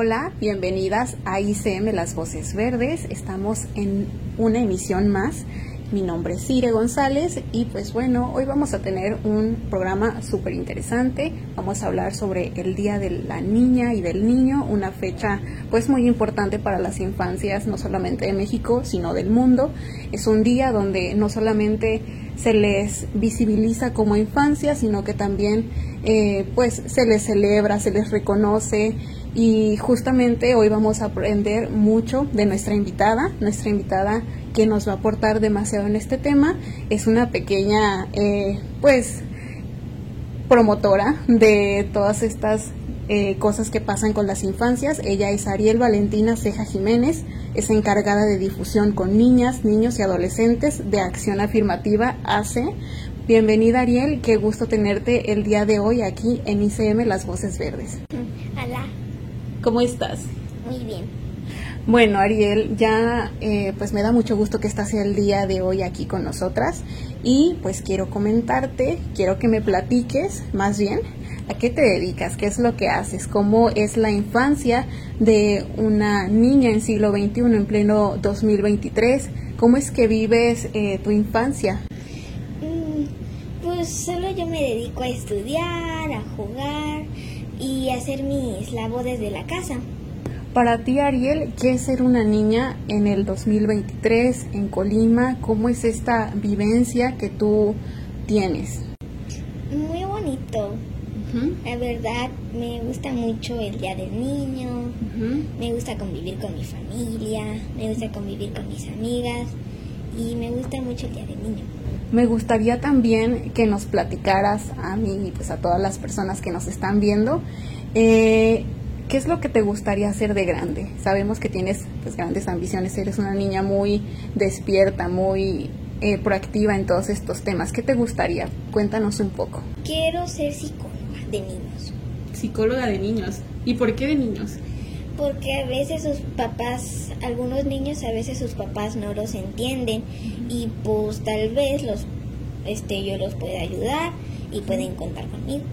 Hola, bienvenidas a ICM Las Voces Verdes. Estamos en una emisión más. Mi nombre es Cire González y pues bueno, hoy vamos a tener un programa súper interesante. Vamos a hablar sobre el Día de la Niña y del Niño, una fecha pues muy importante para las infancias, no solamente de México, sino del mundo. Es un día donde no solamente se les visibiliza como infancia, sino que también eh, pues se les celebra, se les reconoce y justamente hoy vamos a aprender mucho de nuestra invitada, nuestra invitada que nos va a aportar demasiado en este tema. Es una pequeña, eh, pues, promotora de todas estas eh, cosas que pasan con las infancias. Ella es Ariel Valentina Ceja Jiménez, es encargada de difusión con niñas, niños y adolescentes de Acción Afirmativa ACE. Bienvenida Ariel, qué gusto tenerte el día de hoy aquí en ICM Las Voces Verdes. Hola. ¿Cómo estás? Muy bien. Bueno, Ariel, ya eh, pues me da mucho gusto que estás el día de hoy aquí con nosotras y pues quiero comentarte, quiero que me platiques más bien a qué te dedicas, qué es lo que haces, cómo es la infancia de una niña en siglo XXI en pleno 2023, cómo es que vives eh, tu infancia. Mm, pues solo yo me dedico a estudiar, a jugar y hacer mis labores de la casa. Para ti, Ariel, ¿qué es ser una niña en el 2023 en Colima? ¿Cómo es esta vivencia que tú tienes? Muy bonito. La verdad, me gusta mucho el Día del Niño, me gusta convivir con mi familia, me gusta convivir con mis amigas gusta mucho el Día del Niño. Me gustaría también que nos platicaras a mí y pues a todas las personas que nos están viendo, eh, ¿qué es lo que te gustaría hacer de grande? Sabemos que tienes pues grandes ambiciones, eres una niña muy despierta, muy eh, proactiva en todos estos temas. ¿Qué te gustaría? Cuéntanos un poco. Quiero ser psicóloga de niños. Psicóloga de niños. ¿Y por qué de niños? Porque a veces sus papás, algunos niños a veces sus papás no los entienden y pues tal vez los este yo los pueda ayudar y pueden contar conmigo.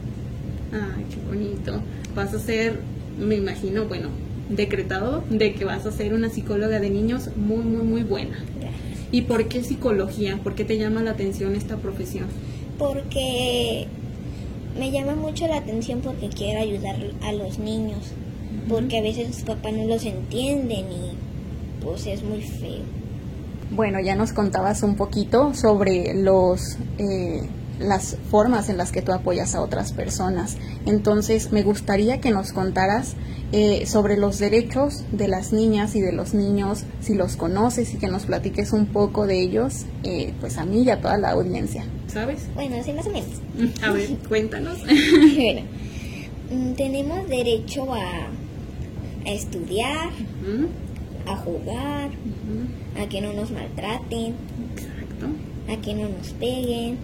Ay, qué bonito. Vas a ser, me imagino, bueno, decretado de que vas a ser una psicóloga de niños muy, muy, muy buena. ¿Y por qué psicología? ¿Por qué te llama la atención esta profesión? Porque me llama mucho la atención porque quiero ayudar a los niños porque a veces los papás no los entienden y pues es muy feo. Bueno, ya nos contabas un poquito sobre los eh, las formas en las que tú apoyas a otras personas. Entonces, me gustaría que nos contaras eh, sobre los derechos de las niñas y de los niños, si los conoces y que nos platiques un poco de ellos, eh, pues a mí y a toda la audiencia. ¿Sabes? Bueno, sí, más o menos. A ver, cuéntanos. bueno, mm, tenemos derecho a a estudiar, a jugar, a que no nos maltraten, a que no nos peguen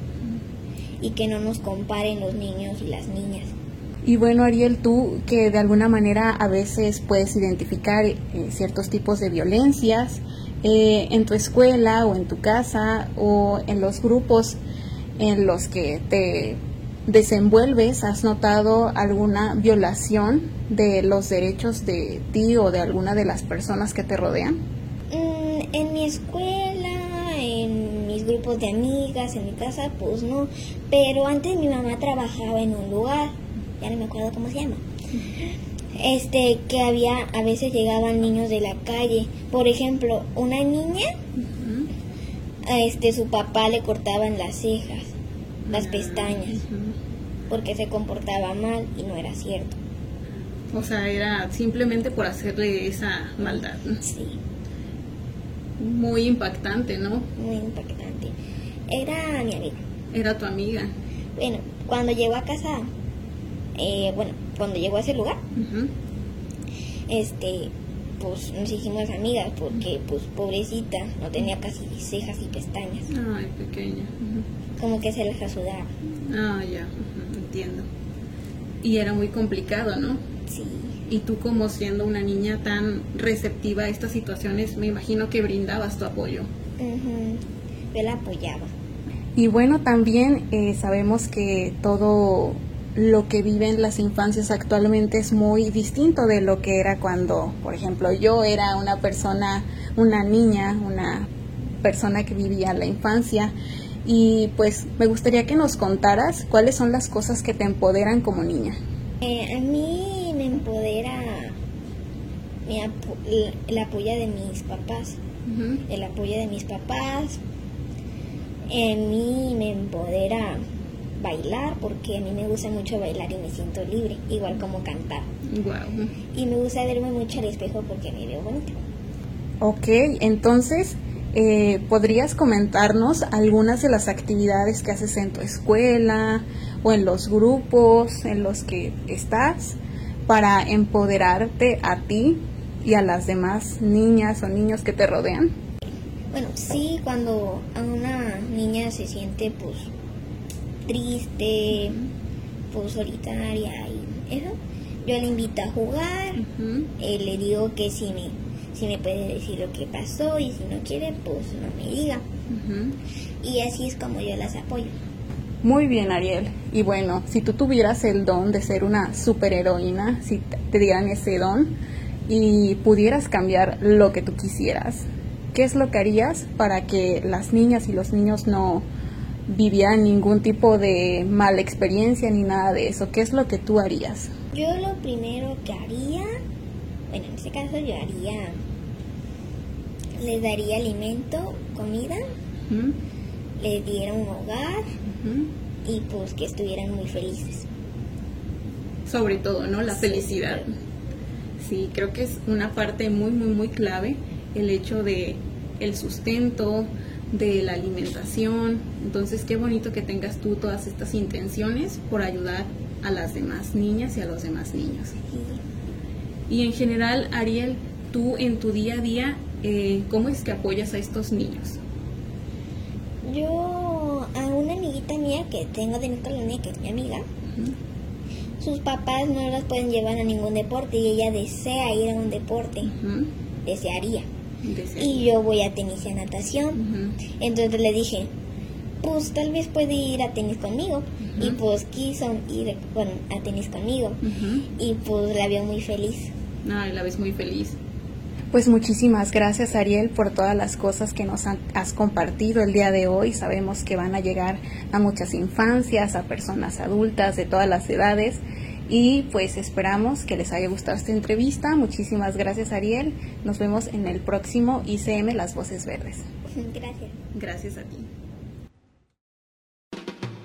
y que no nos comparen los niños y las niñas. Y bueno, Ariel, tú que de alguna manera a veces puedes identificar eh, ciertos tipos de violencias eh, en tu escuela o en tu casa o en los grupos en los que te desenvuelves, ¿has notado alguna violación de los derechos de ti o de alguna de las personas que te rodean? Mm, en mi escuela, en mis grupos de amigas, en mi casa, pues no. Pero antes mi mamá trabajaba en un lugar, ya no me acuerdo cómo se llama. Este, que había, a veces llegaban niños de la calle. Por ejemplo, una niña, este, su papá le cortaban las cejas las pestañas, porque se comportaba mal y no era cierto. O sea, era simplemente por hacerle esa maldad. Sí. Muy impactante, ¿no? Muy impactante. Era mi amiga. Era tu amiga. Bueno, cuando llegó a casa, eh, bueno, cuando llegó a ese lugar, este, pues nos hicimos amigas porque, pues, pobrecita, no tenía casi cejas y pestañas. Ay, pequeña. Como que se les rasudaba. Ah, ya, entiendo. Y era muy complicado, ¿no? Sí. Y tú como siendo una niña tan receptiva a estas situaciones, me imagino que brindabas tu apoyo. Yo la apoyaba. Y bueno, también eh, sabemos que todo lo que viven las infancias actualmente es muy distinto de lo que era cuando, por ejemplo, yo era una persona, una niña, una persona que vivía la infancia. Y pues me gustaría que nos contaras cuáles son las cosas que te empoderan como niña. Eh, a mí me empodera el apoyo de mis papás. El apoyo de mis papás. En mí me empodera bailar porque a mí me gusta mucho bailar y me siento libre, igual como cantar. Y me gusta verme mucho al espejo porque me veo bonita. Ok, entonces, eh, ¿podrías comentarnos algunas de las actividades que haces en tu escuela o en los grupos en los que estás para empoderarte a ti y a las demás niñas o niños que te rodean? Bueno, sí, cuando a una niña se siente pues triste, pues solitaria y eso, yo le invito a jugar, eh, le digo que si me, si me puede decir lo que pasó y si no quiere, pues no me diga. Y así es como yo las apoyo. Muy bien, Ariel. Y bueno, si tú tuvieras el don de ser una superheroína, si te dieran ese don y pudieras cambiar lo que tú quisieras, ¿qué es lo que harías para que las niñas y los niños no, vivieran ningún tipo de mala experiencia ni nada de eso. ¿Qué es lo que tú harías? Yo lo primero que haría, bueno, en este caso yo haría, les daría alimento, comida, les diera un hogar y pues que estuvieran muy felices. Sobre todo, ¿no? La felicidad. Sí, creo que es una parte muy, muy, muy clave el hecho de el sustento, de la alimentación. Entonces, qué bonito que tengas tú todas estas intenciones por ayudar a las demás niñas y a los demás niños. Y en general, Ariel, tú en tu día a día, eh, ¿cómo es que apoyas a estos niños? Yo, a una amiguita mía que tengo de mi colonia, que es mi amiga, sus papás no las pueden llevar a ningún deporte y ella desea ir a un deporte, desearía y yo voy a tenis y a natación. Entonces le dije, pues tal vez puede ir a tenis conmigo. Y pues quiso ir a tenis conmigo. Y pues la veo muy feliz. Ay, la ves muy feliz. Pues muchísimas gracias Ariel por todas las cosas que nos has compartido el día de hoy. Sabemos que van a llegar a muchas infancias, a personas adultas de todas las edades y pues esperamos que les haya gustado esta entrevista. Muchísimas gracias Ariel. Nos vemos en el próximo ICM Las Voces Verdes. Gracias. Gracias a ti.